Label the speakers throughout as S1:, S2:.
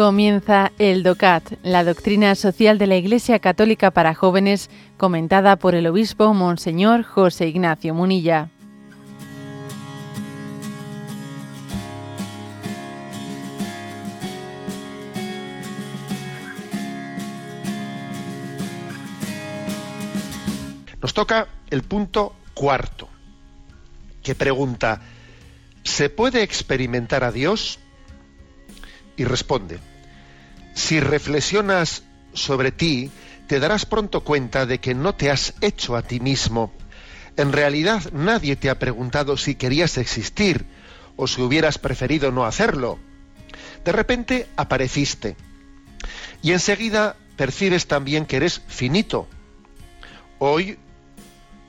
S1: Comienza el DOCAT, la doctrina social de la Iglesia Católica para jóvenes, comentada por el obispo Monseñor José Ignacio Munilla.
S2: Nos toca el punto cuarto, que pregunta, ¿se puede experimentar a Dios? Y responde, si reflexionas sobre ti, te darás pronto cuenta de que no te has hecho a ti mismo. En realidad nadie te ha preguntado si querías existir o si hubieras preferido no hacerlo. De repente apareciste y enseguida percibes también que eres finito. Hoy,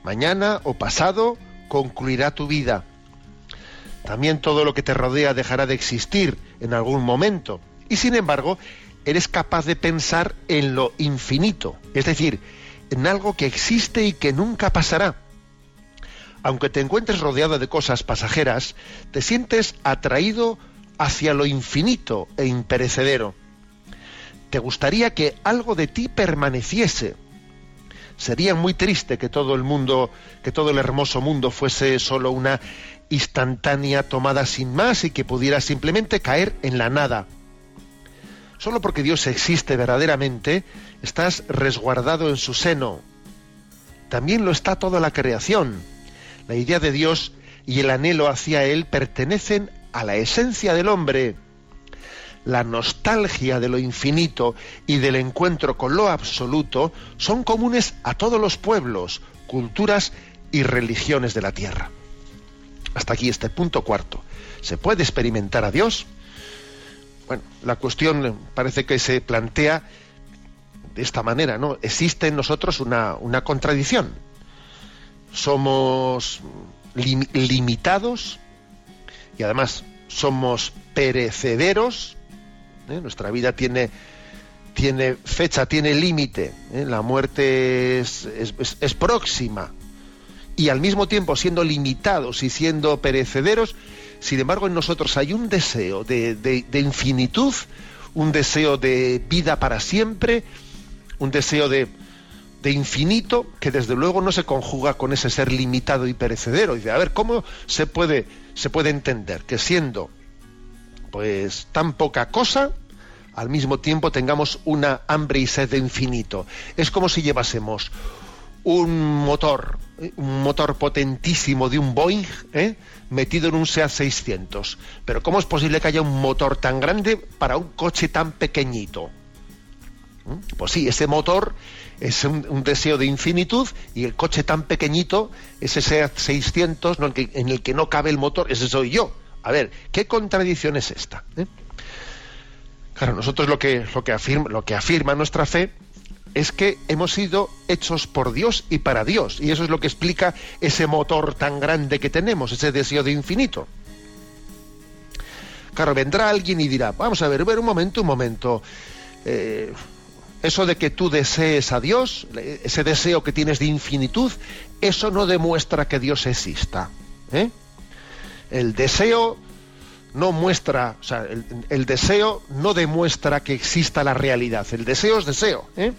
S2: mañana o pasado concluirá tu vida. También todo lo que te rodea dejará de existir en algún momento. Y sin embargo, eres capaz de pensar en lo infinito, es decir, en algo que existe y que nunca pasará. Aunque te encuentres rodeado de cosas pasajeras, te sientes atraído hacia lo infinito e imperecedero. Te gustaría que algo de ti permaneciese. Sería muy triste que todo el mundo, que todo el hermoso mundo fuese solo una instantánea tomada sin más y que pudiera simplemente caer en la nada. Solo porque Dios existe verdaderamente, estás resguardado en su seno. También lo está toda la creación. La idea de Dios y el anhelo hacia Él pertenecen a la esencia del hombre. La nostalgia de lo infinito y del encuentro con lo absoluto son comunes a todos los pueblos, culturas y religiones de la tierra. Hasta aquí este punto cuarto. ¿Se puede experimentar a Dios? Bueno, la cuestión parece que se plantea de esta manera, ¿no? Existe en nosotros una, contradicción. Somos limitados y además somos perecederos. ¿eh? Nuestra vida tiene, tiene fecha, tiene límite. ¿eh? La muerte es próxima. Y al mismo tiempo, siendo limitados y siendo perecederos, sin embargo, en nosotros hay un deseo de, infinitud, un deseo de vida para siempre, un deseo de, infinito que desde luego no se conjuga con ese ser limitado y perecedero. De a ver, ¿cómo se puede, se puede entender que siendo pues tan poca cosa, al mismo tiempo tengamos una hambre y sed de infinito? Es como si llevásemos un motor, un motor potentísimo de un Boeing, ¿eh? metido en un SEAT 600. Pero ¿cómo es posible que haya un motor tan grande para un coche tan pequeñito? ¿Mm? Pues sí, ese motor es un, deseo de infinitud y el coche tan pequeñito, ese SEAT 600 en, el que, no cabe el motor, ese soy yo. A ver, ¿qué contradicción es esta? ¿Eh? Claro, nosotros lo que, lo, que afirma, lo que afirma nuestra fe es que hemos sido hechos por Dios y para Dios. Y eso es lo que explica ese motor tan grande que tenemos, ese deseo de infinito. Claro, vendrá alguien y dirá, vamos a ver, ver un momento, un momento. Eh, eso de que tú desees a Dios, ese deseo que tienes de infinitud, eso no demuestra que Dios exista. ¿eh? El deseo no muestra, o sea, el, el, deseo no demuestra que exista la realidad. El deseo es deseo. ¿eh?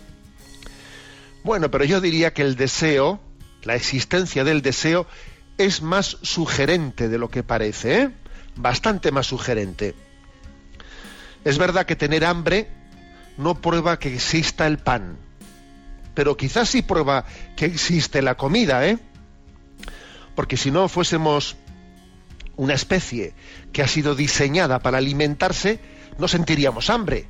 S2: Bueno, pero yo diría que el deseo, la existencia del deseo, es más sugerente de lo que parece, ¿eh? bastante más sugerente. Es verdad que tener hambre no prueba que exista el pan, pero quizás sí prueba que existe la comida, ¿eh? Porque si no fuésemos una especie que ha sido diseñada para alimentarse, no sentiríamos hambre.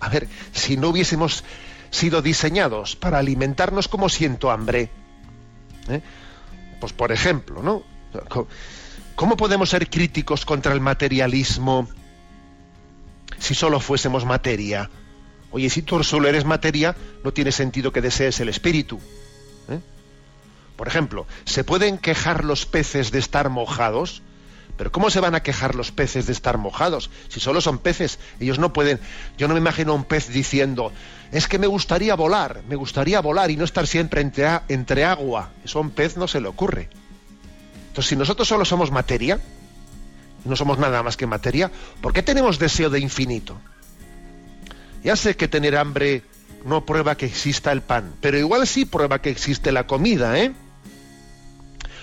S2: A ver, si no hubiésemos sido diseñados para alimentarnos como siento hambre. ¿Eh? Pues por ejemplo, ¿no? ¿Cómo podemos ser críticos contra el materialismo si solo fuésemos materia? Oye, si tú solo eres materia, no tiene sentido que desees el espíritu. ¿eh? Por ejemplo, ¿se pueden quejar los peces de estar mojados? Pero ¿cómo se van a quejar los peces de estar mojados? Si solo son peces, ellos no pueden. Yo no me imagino a un pez diciendo, es que me gustaría volar, me gustaría volar y no estar siempre entre, entre agua. Eso a un pez no se le ocurre. Entonces, si nosotros solo somos materia, no somos nada más que materia, ¿por qué tenemos deseo de infinito? Ya sé que tener hambre no prueba que exista el pan, pero igual sí prueba que existe la comida, ¿eh?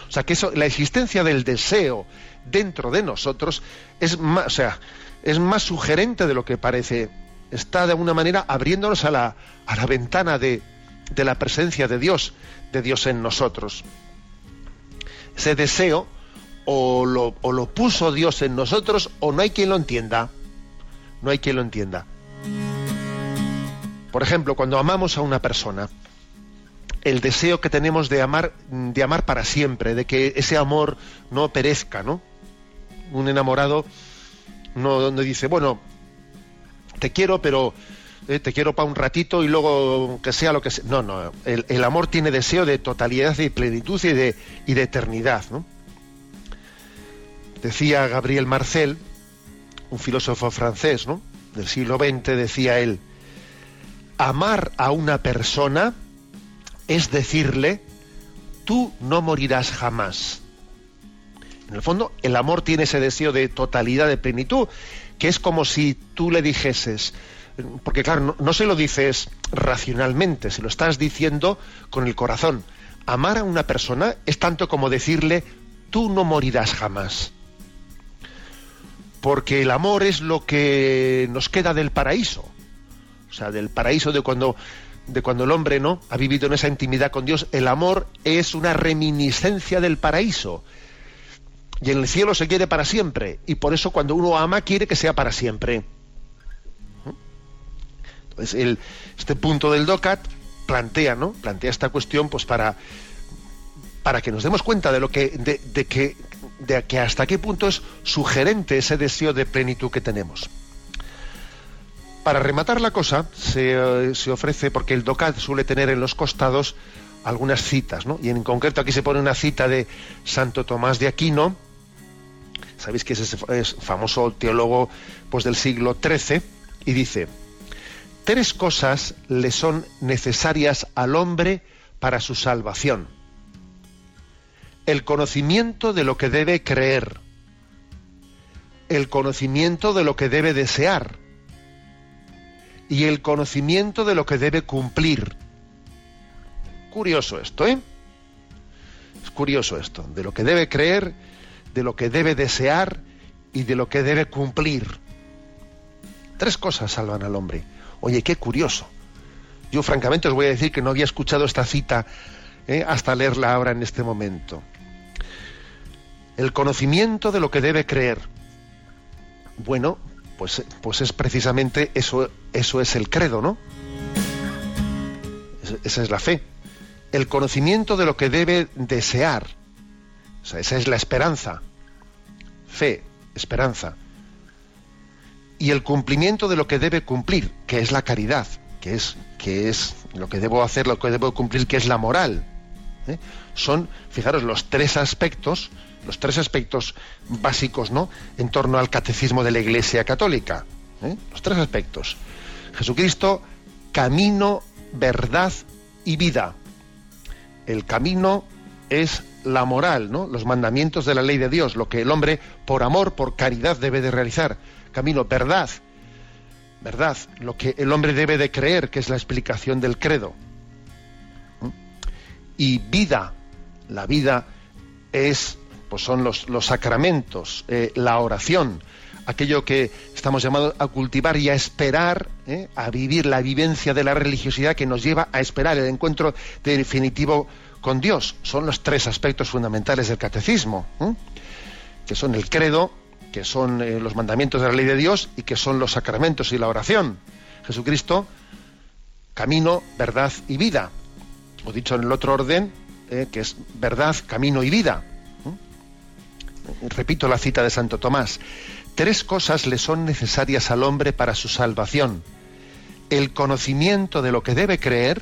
S2: O sea, que eso, la existencia del deseo dentro de nosotros es más, o sea, es más sugerente de lo que parece. Está de alguna manera abriéndonos a la, a la ventana de, de la presencia de Dios, de Dios en nosotros. Ese deseo o lo, o lo puso Dios en nosotros o no hay quien lo entienda. No hay quien lo entienda. Por ejemplo, cuando amamos a una persona, el deseo que tenemos de amar, de amar para siempre, de que ese amor no perezca, ¿no? Un enamorado no, dice, bueno, te quiero, pero eh, te quiero para un ratito y luego que sea lo que sea. No, no, el, amor tiene deseo de totalidad y plenitud y de, eternidad, ¿no? Decía Gabriel Marcel, un filósofo francés, ¿no? Del siglo XX, decía él, amar a una persona es decirle, tú no morirás jamás. En el fondo, el amor tiene ese deseo de totalidad, de plenitud, que es como si tú le dijeses, porque claro, no, se lo dices racionalmente, se lo estás diciendo con el corazón. Amar a una persona es tanto como decirle, tú no morirás jamás. Porque el amor es lo que nos queda del paraíso. O sea, del paraíso de cuando de cuando el hombre no ha vivido en esa intimidad con Dios, el amor es una reminiscencia del paraíso. Y en el cielo se quiere para siempre. Y por eso cuando uno ama quiere que sea para siempre. Entonces, este punto del DOCAT plantea, ¿no? Plantea esta cuestión pues para, para que nos demos cuenta de lo que, de, de que, de que hasta qué punto es sugerente ese deseo de plenitud que tenemos. Para rematar la cosa, se, se, ofrece, porque el DOCAT suele tener en los costados algunas citas, ¿no? Y en concreto aquí se pone una cita de Santo Tomás de Aquino, sabéis que es ese famoso teólogo pues, del siglo XIII, y dice, tres cosas le son necesarias al hombre para su salvación. El conocimiento de lo que debe creer, el conocimiento de lo que debe desear, y el conocimiento de lo que debe cumplir. Curioso esto, ¿eh? Es curioso esto, de lo que debe creer, de lo que debe desear y de lo que debe cumplir. Tres cosas salvan al hombre. Oye, qué curioso. Yo francamente os voy a decir que no había escuchado esta cita ¿eh? hasta leerla ahora en este momento. El conocimiento de lo que debe creer. Bueno, pues, pues es precisamente eso, eso es el credo, ¿no? Esa es la fe. El conocimiento de lo que debe desear. O sea, esa es la esperanza. Fe, esperanza. Y el cumplimiento de lo que debe cumplir, que es la caridad, que es, que es lo que debo hacer, lo que debo cumplir, que es la moral. ¿eh? Son, fijaros, los tres aspectos los tres aspectos básicos ¿no? en torno al catecismo de la Iglesia Católica. ¿eh? Los tres aspectos. Jesucristo, camino, verdad y vida. El camino es la moral, ¿no? los mandamientos de la ley de Dios, lo que el hombre por amor, por caridad debe de realizar. Camino, verdad, verdad, lo que el hombre debe de creer, que es la explicación del credo. ¿Mm? Y vida, la vida es pues son los, los sacramentos, eh, la oración, aquello que estamos llamados a cultivar y a esperar, eh, a vivir la vivencia de la religiosidad que nos lleva a esperar el encuentro definitivo con Dios. Son los tres aspectos fundamentales del catecismo, que son el credo, que son eh, los mandamientos de la ley de Dios y que son los sacramentos y la oración. Jesucristo, camino, verdad y vida. O dicho en el otro orden, que es verdad, camino y vida repito la cita de Santo Tomás, tres cosas le son necesarias al hombre para su salvación. El conocimiento de lo que debe creer,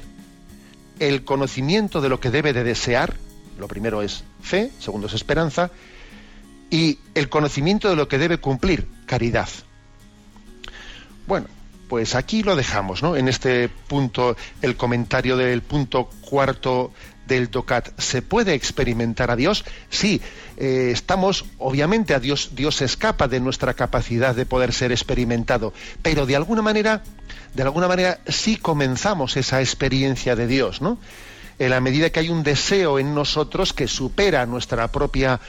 S2: el conocimiento de lo que debe de desear, lo primero es fe, segundo es esperanza, y el conocimiento de lo que debe cumplir, caridad. Bueno, pues aquí lo dejamos, ¿no? En este punto, el comentario del punto cuarto del DOCAT. ¿Se puede experimentar a Dios? Sí, eh, estamos, obviamente a Dios, Dios escapa de nuestra capacidad de poder ser experimentado, pero de alguna manera, de alguna manera sí comenzamos esa experiencia de Dios, ¿no? En la medida que hay un deseo en nosotros que supera nuestra propia,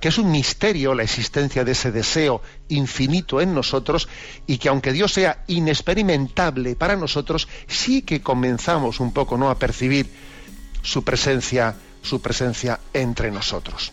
S2: que es un misterio la existencia de ese deseo infinito en nosotros y que aunque Dios sea inexperimentable para nosotros, sí que comenzamos un poco ¿no? a percibir su presencia, su presencia entre nosotros.